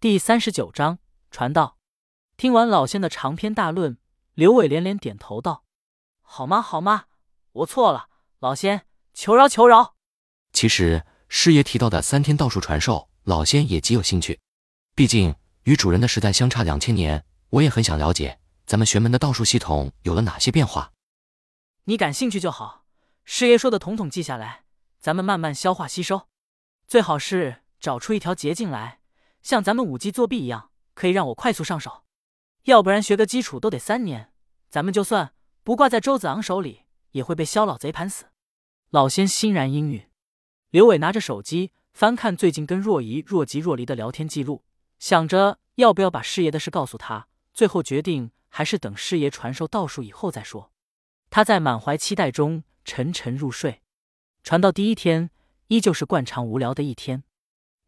第三十九章传道。听完老仙的长篇大论，刘伟连连点头道：“好吗？好吗？我错了，老仙，求饶，求饶。”其实师爷提到的三天道术传授，老仙也极有兴趣。毕竟与主人的时代相差两千年，我也很想了解咱们玄门的道术系统有了哪些变化。你感兴趣就好，师爷说的统统记下来，咱们慢慢消化吸收。最好是找出一条捷径来，像咱们五级作弊一样，可以让我快速上手。要不然学个基础都得三年，咱们就算不挂在周子昂手里，也会被肖老贼盘死。老仙欣然应允。刘伟拿着手机翻看最近跟若仪、若即、若离的聊天记录，想着要不要把师爷的事告诉他，最后决定还是等师爷传授道术以后再说。他在满怀期待中沉沉入睡。传到第一天。依旧是惯常无聊的一天。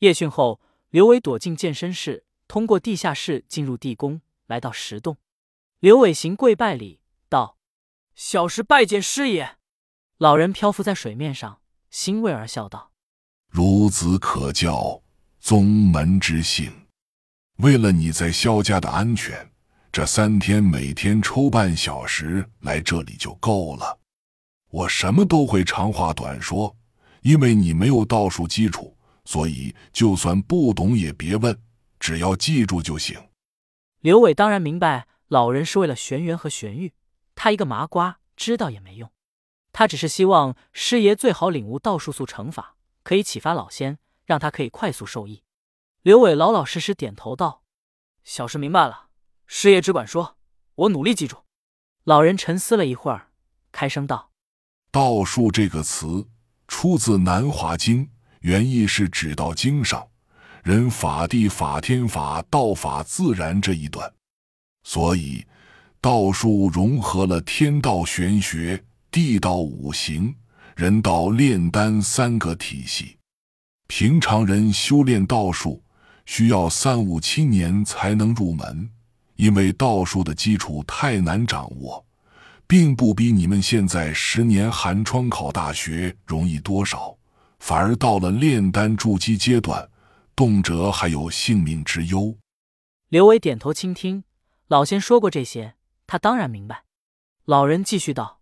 夜训后，刘伟躲进健身室，通过地下室进入地宫，来到石洞。刘伟行跪拜礼道：“小石拜见师爷。”老人漂浮在水面上，欣慰而笑道：“孺子可教，宗门之幸。为了你在萧家的安全，这三天每天抽半小时来这里就够了。我什么都会长话短说。”因为你没有道术基础，所以就算不懂也别问，只要记住就行。刘伟当然明白老人是为了玄元和玄玉，他一个麻瓜知道也没用。他只是希望师爷最好领悟道术速成法，可以启发老仙，让他可以快速受益。刘伟老老实实点头道：“小师明白了，师爷只管说，我努力记住。”老人沉思了一会儿，开声道：“道术这个词。”出自《南华经》，原意是指道经上人法地法天法道法自然这一段，所以道术融合了天道玄学、地道五行、人道炼丹三个体系。平常人修炼道术需要三五七年才能入门，因为道术的基础太难掌握。并不比你们现在十年寒窗考大学容易多少，反而到了炼丹筑基阶段，动辄还有性命之忧。刘伟点头倾听，老仙说过这些，他当然明白。老人继续道：“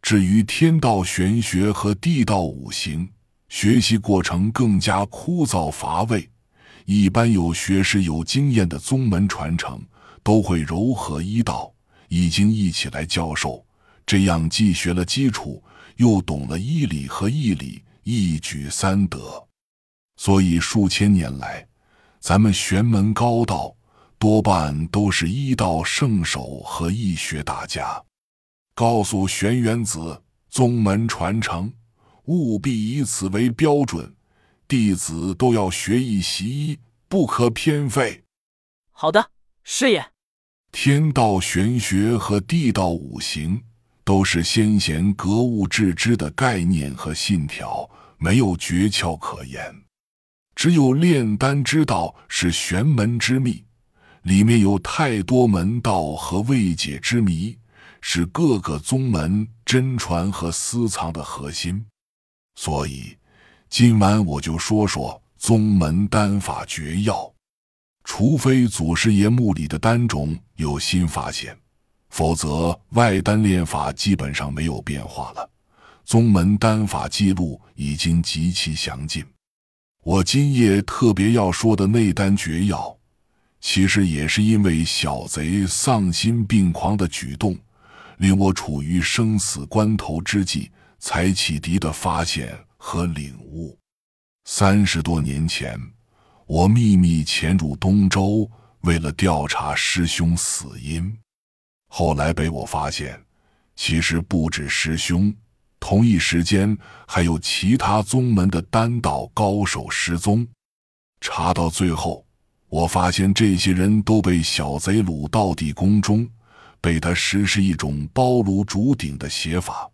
至于天道玄学和地道五行，学习过程更加枯燥乏味，一般有学识、有经验的宗门传承都会糅合医道。”已经一起来教授，这样既学了基础，又懂了医理和义理，一举三得。所以数千年来，咱们玄门高道多半都是医道圣手和医学大家。告诉玄元子，宗门传承务必以此为标准，弟子都要学一习医，不可偏废。好的，师爷。天道玄学和地道五行都是先贤格物致知的概念和信条，没有诀窍可言。只有炼丹之道是玄门之秘，里面有太多门道和未解之谜，是各个宗门真传和私藏的核心。所以，今晚我就说说宗门丹法诀要。除非祖师爷墓里的丹种有新发现，否则外丹炼法基本上没有变化了。宗门丹法记录已经极其详尽。我今夜特别要说的内丹诀要，其实也是因为小贼丧心病狂的举动，令我处于生死关头之际才启迪的发现和领悟。三十多年前。我秘密潜入东周，为了调查师兄死因。后来被我发现，其实不止师兄，同一时间还有其他宗门的丹道高手失踪。查到最后，我发现这些人都被小贼掳到地宫中，被他实施一种包炉煮鼎的邪法，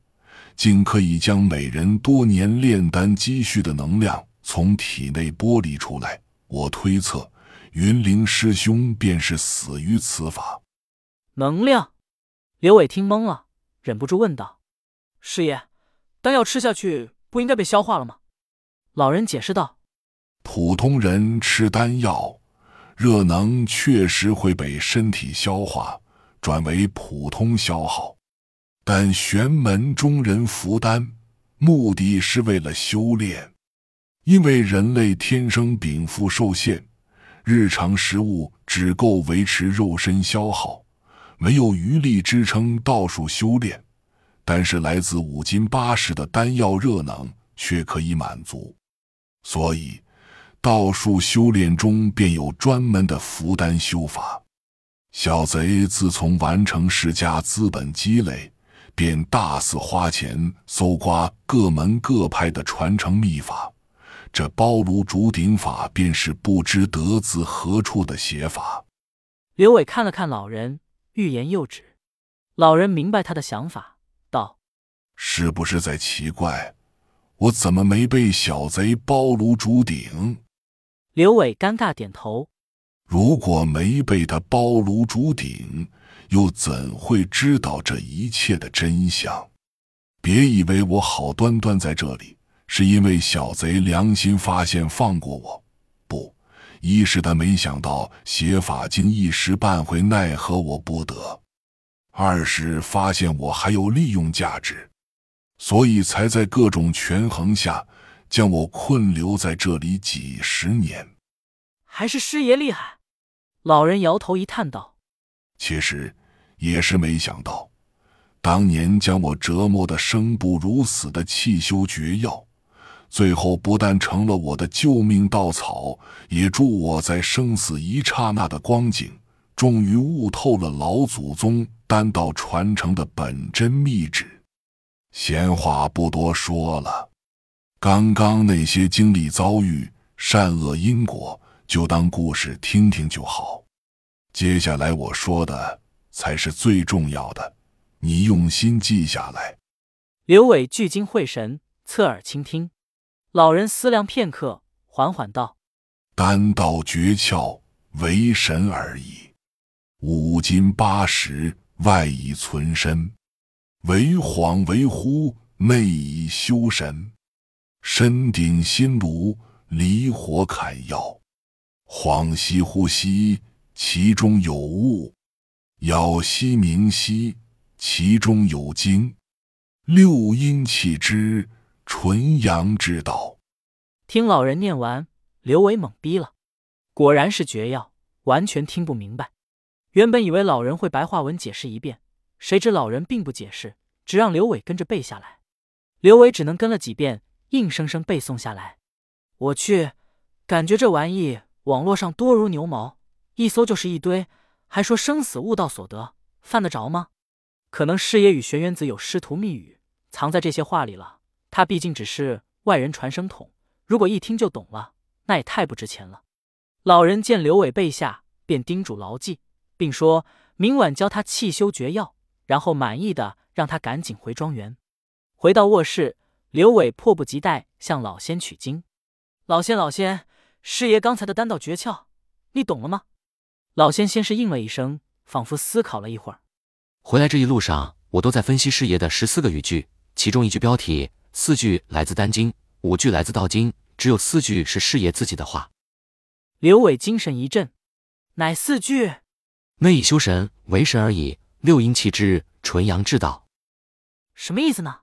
竟可以将每人多年炼丹积蓄的能量从体内剥离出来。我推测，云灵师兄便是死于此法。能量，刘伟听懵了，忍不住问道：“师爷，丹药吃下去不应该被消化了吗？”老人解释道：“普通人吃丹药，热能确实会被身体消化，转为普通消耗，但玄门中人服丹，目的是为了修炼。因为人类天生禀赋受限，日常食物只够维持肉身消耗，没有余力支撑道术修炼。但是来自五金八十的丹药热能却可以满足，所以道术修炼中便有专门的服丹修法。小贼自从完成世家资本积累，便大肆花钱搜刮各门各派的传承秘法。这包炉煮鼎法便是不知得自何处的邪法。刘伟看了看老人，欲言又止。老人明白他的想法，道：“是不是在奇怪，我怎么没被小贼包炉煮鼎？”刘伟尴尬点头。如果没被他包炉煮鼎，又怎会知道这一切的真相？别以为我好端端在这里。是因为小贼良心发现放过我，不，一是他没想到邪法经一时半会奈何我不得，二是发现我还有利用价值，所以才在各种权衡下将我困留在这里几十年。还是师爷厉害，老人摇头一叹道：“其实也是没想到，当年将我折磨的生不如死的气修绝药。”最后不但成了我的救命稻草，也助我在生死一刹那的光景，终于悟透了老祖宗丹道传承的本真秘旨。闲话不多说了，刚刚那些经历遭遇、善恶因果，就当故事听听就好。接下来我说的才是最重要的，你用心记下来。刘伟聚精会神，侧耳倾听。老人思量片刻，缓缓道：“丹道诀窍，为神而已。五金八十，外以存身；为恍为惚，内以修神。身顶心炉，离火砍药。恍兮惚兮，其中有物；杳兮明兮，其中有精。六阴气之。”纯阳之道。听老人念完，刘伟懵逼了。果然是绝药，完全听不明白。原本以为老人会白话文解释一遍，谁知老人并不解释，只让刘伟跟着背下来。刘伟只能跟了几遍，硬生生背诵下来。我去，感觉这玩意网络上多如牛毛，一搜就是一堆，还说生死悟道所得，犯得着吗？可能师爷与玄元子有师徒密语，藏在这些话里了。他毕竟只是外人传声筒，如果一听就懂了，那也太不值钱了。老人见刘伟背下，便叮嘱牢记，并说明晚教他气修绝药，然后满意的让他赶紧回庄园。回到卧室，刘伟迫不及待向老仙取经。老仙，老仙，师爷刚才的丹道诀窍，你懂了吗？老仙先是应了一声，仿佛思考了一会儿。回来这一路上，我都在分析师爷的十四个语句，其中一句标题。四句来自《丹经》，五句来自《道经》，只有四句是师爷自己的话。刘伟精神一振，乃四句：内以修神，为神而已。六阴气之纯阳至道，什么意思呢？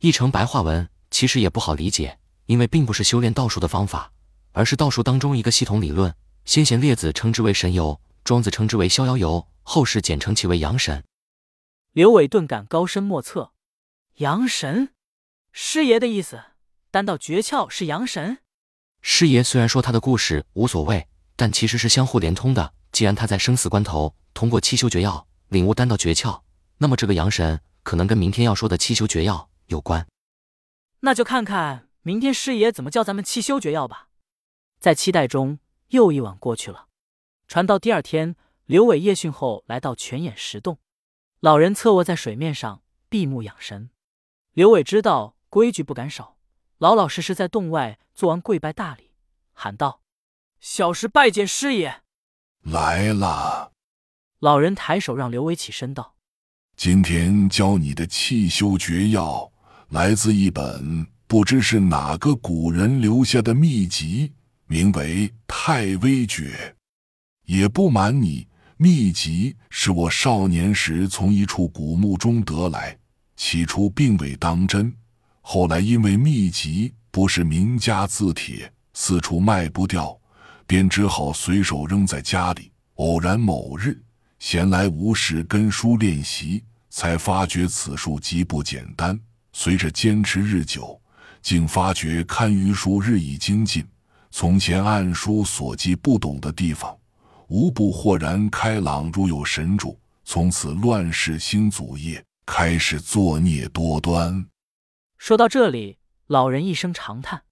译成白话文，其实也不好理解，因为并不是修炼道术的方法，而是道术当中一个系统理论。先贤列子称之为神游，庄子称之为逍遥游，后世简称其为阳神。刘伟顿感高深莫测，阳神。师爷的意思，丹道诀窍是阳神。师爷虽然说他的故事无所谓，但其实是相互连通的。既然他在生死关头通过七修绝药领悟丹道诀窍，那么这个阳神可能跟明天要说的七修绝药有关。那就看看明天师爷怎么教咱们七修绝药吧。在期待中，又一晚过去了。传到第二天，刘伟夜训后来到泉眼石洞，老人侧卧在水面上闭目养神。刘伟知道。规矩不敢少，老老实实在洞外做完跪拜大礼，喊道：“小时拜见师爷。”来了。老人抬手让刘伟起身道：“今天教你的气修绝药，来自一本不知是哪个古人留下的秘籍，名为《太微诀》。也不瞒你，秘籍是我少年时从一处古墓中得来，起初并未当真，后来因为秘籍不是名家字帖，四处卖不掉，便只好随手扔在家里。偶然某日闲来无事，跟书练习，才发觉此书极不简单。随着坚持日久，竟发觉堪舆书日益精进。从前按书所记不懂的地方，无不豁然开朗，如有神助。从此乱世兴祖业，开始作孽多端。说到这里，老人一声长叹。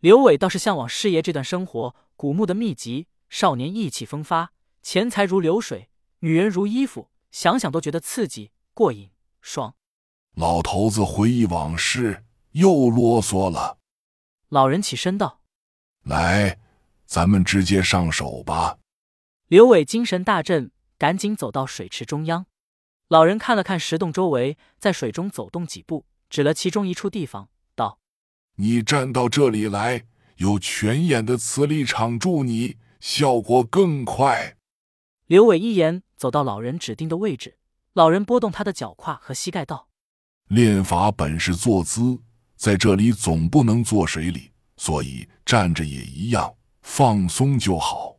刘伟倒是向往师爷这段生活，古墓的秘籍，少年意气风发，钱财如流水，女人如衣服，想想都觉得刺激、过瘾、爽。老头子回忆往事，又啰嗦了。老人起身道。来，咱们直接上手吧。刘伟精神大振，赶紧走到水池中央。老人看了看石洞周围，在水中走动几步，指了其中一处地方，道：“你站到这里来，有泉眼的磁力场助你，效果更快。”刘伟一言走到老人指定的位置，老人拨动他的脚胯和膝盖，道：“练法本是坐姿，在这里总不能坐水里。”所以站着也一样，放松就好。